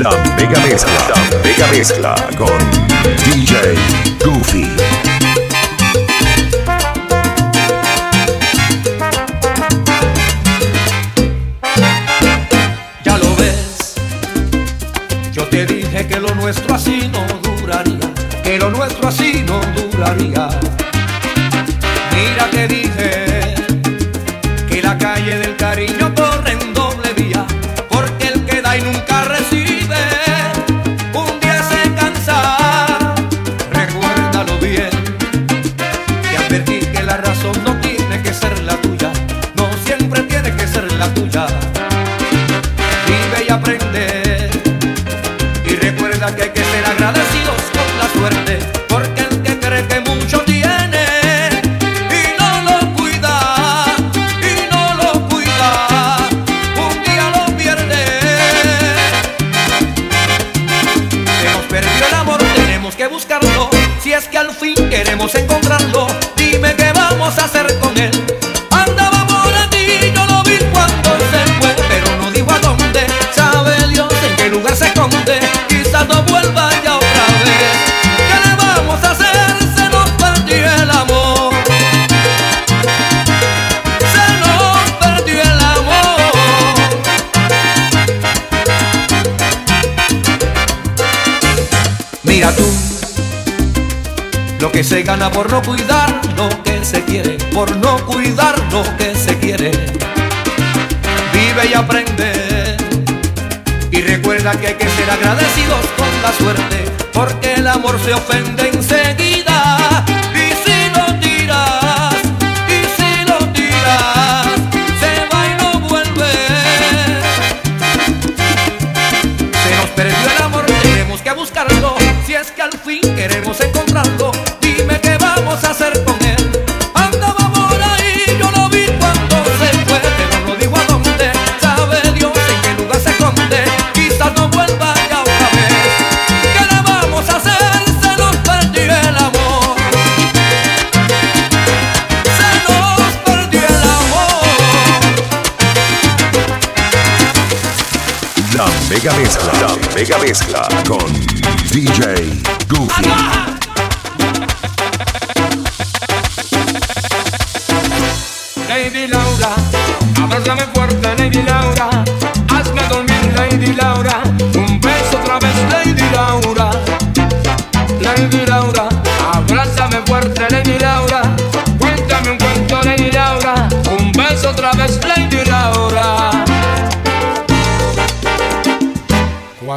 La Mega Mezcla. La Mega Mezcla con DJ Goofy. Ya lo ves, yo te dije que lo nuestro así no duraría, que lo nuestro así no duraría. gana por no cuidar lo que se quiere, por no cuidar lo que se quiere. Vive y aprende. Y recuerda que hay que ser agradecidos con la suerte, porque el amor se ofende enseguida. mega mezcla, mega mezcla con DJ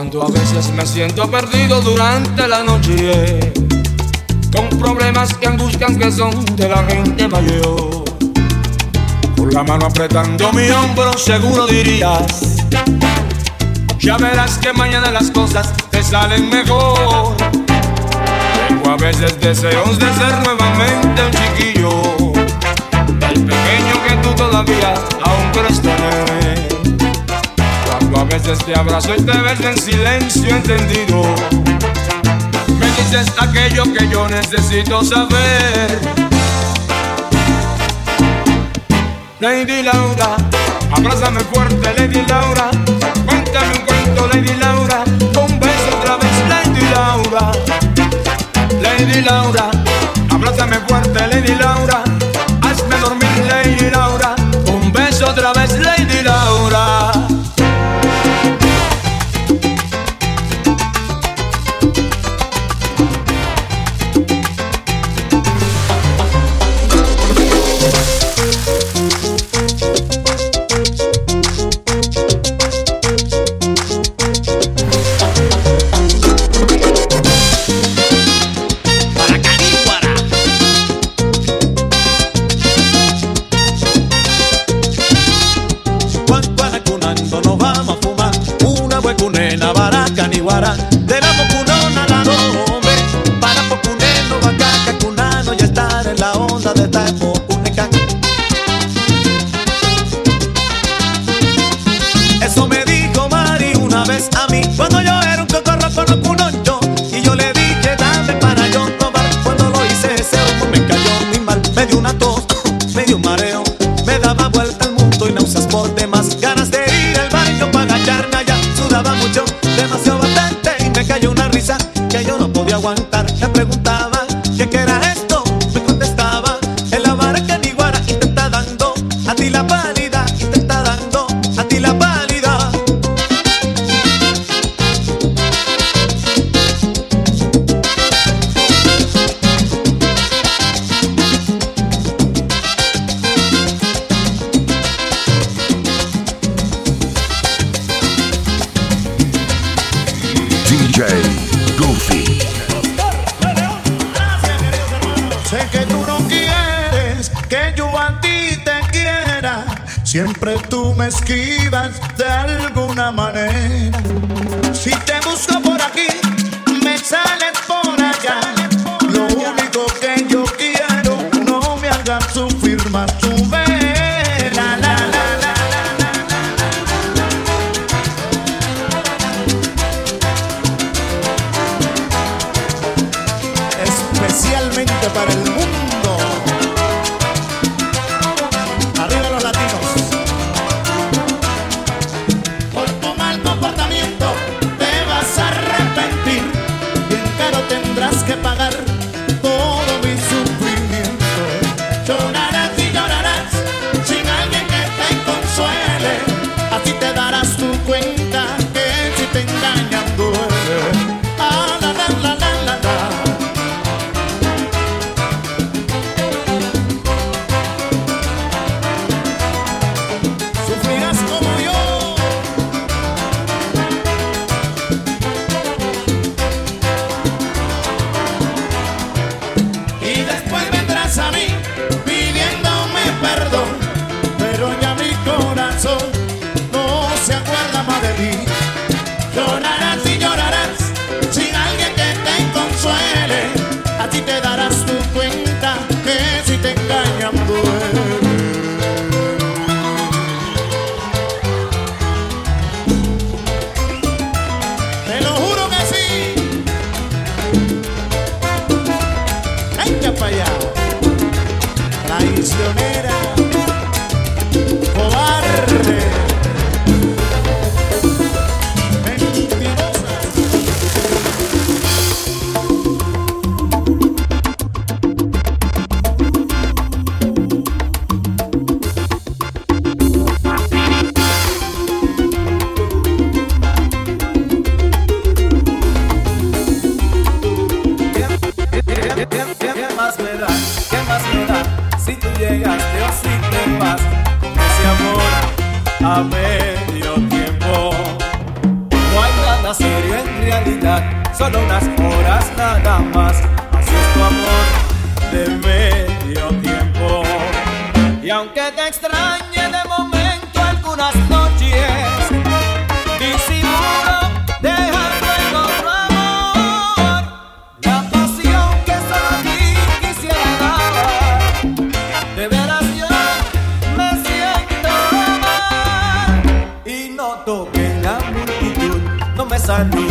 Cuando a veces me siento perdido durante la noche, con problemas que angustian que son de la gente mayor. Con la mano apretando mi hombro, seguro dirías: Ya verás que mañana las cosas te salen mejor. Tengo a veces deseos de ser nuevamente un chiquillo, el pequeño que tú todavía aún crees tener veces te este abrazo y te beso en silencio entendido. Me dices aquello que yo necesito saber. Lady Laura, abrázame fuerte, Lady Laura. Cuéntame un cuento, Lady Laura. Un beso otra vez, Lady Laura. Lady Laura, abrázame fuerte, Lady Laura. onda de esta. Sé que tú no quieres que yo a ti te quiera. Siempre tú me esquivas de alguna manera. Si te busco por aquí, me sales traicionera. Sunday.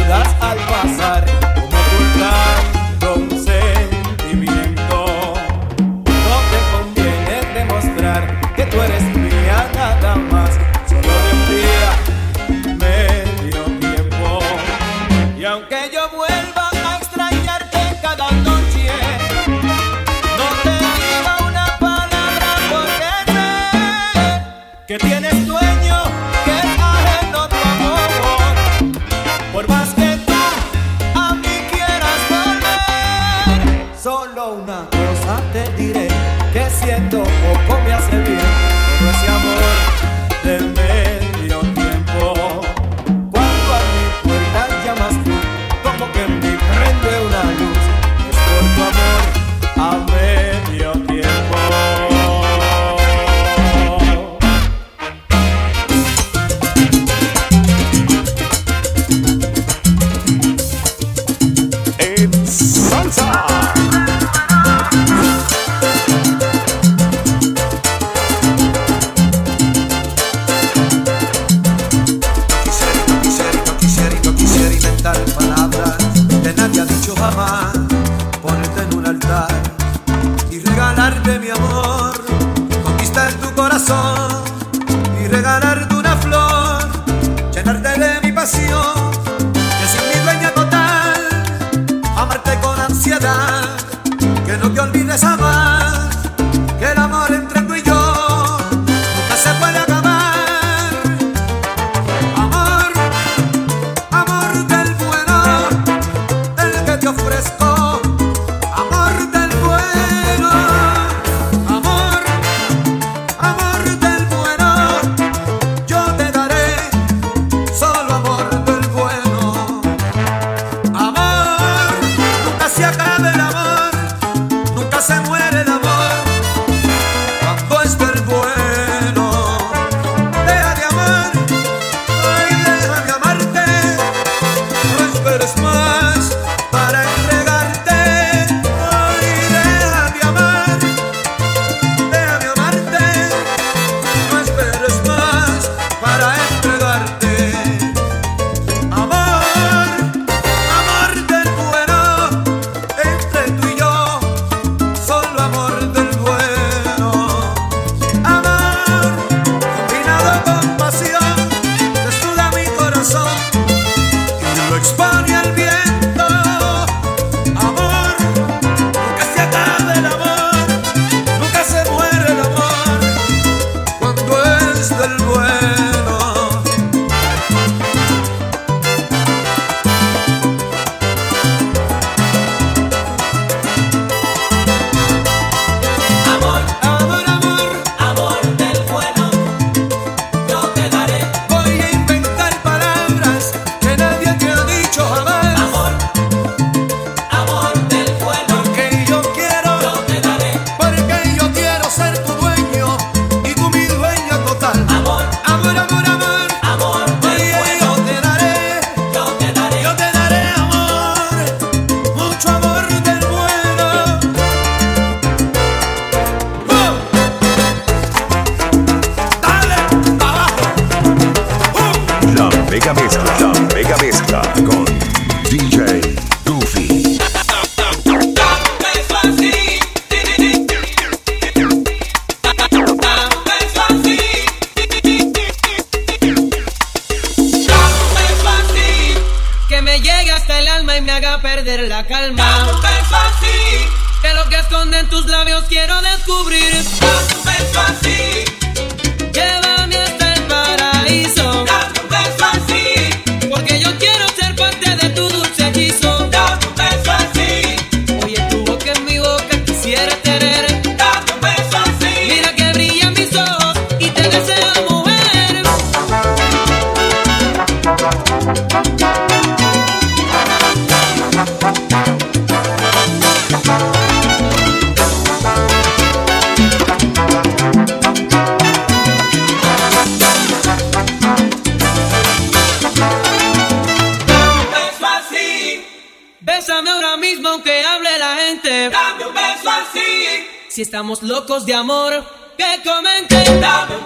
Estamos locos de amor, que comenten. Dame un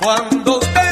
Cuando usted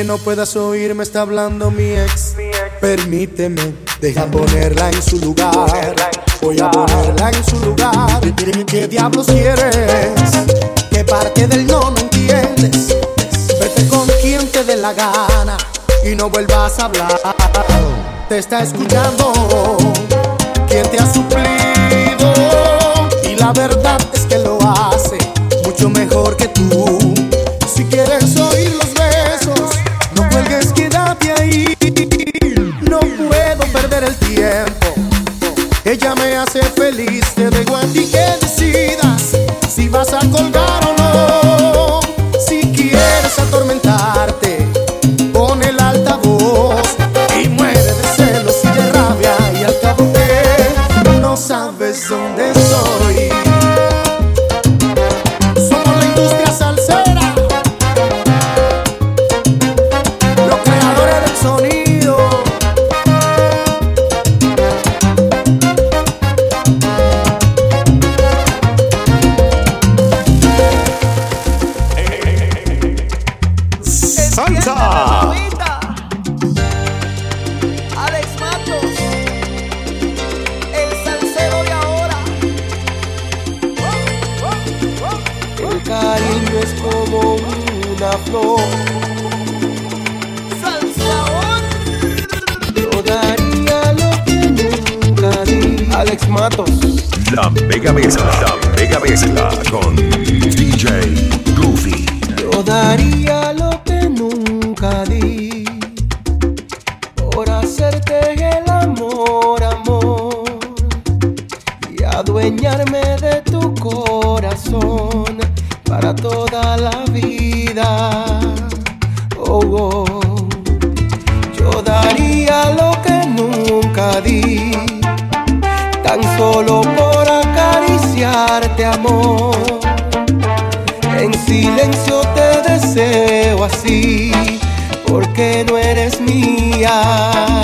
que no puedas oír me está hablando mi ex. Permíteme, deja ponerla en su lugar. Voy a ponerla en su lugar. ¿Qué diablos quieres? ¿Qué parte del no no entiendes? Vete con quien te dé la gana y no vuelvas a hablar. Te está escuchando quien te ha suplido y la verdad feliz, te dejo a ti que tan solo por acariciarte amor. En silencio te deseo así, porque no eres mía.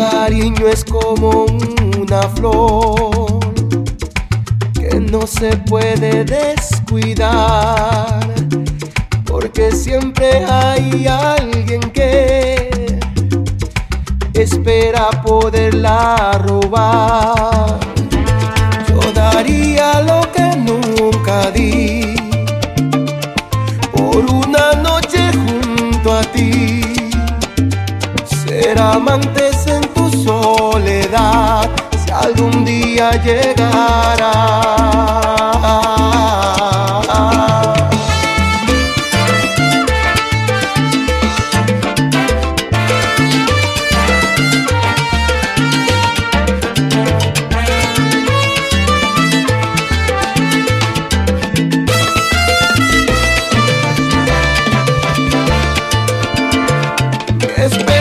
Cariño es como una flor que no se puede descuidar, porque siempre hay alguien que espera poderla robar. Yo daría lo que nunca di por una noche junto a ti. Ser amantes en soledad si algún día llegara. Esperaré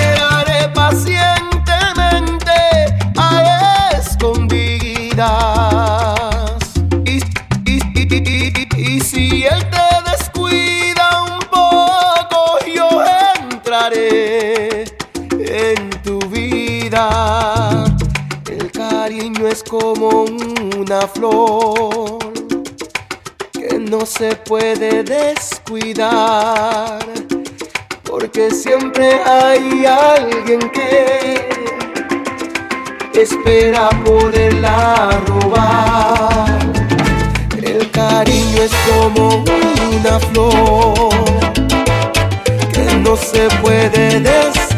que no se puede descuidar porque siempre hay alguien que espera poderla robar. El cariño es como una flor que no se puede descuidar,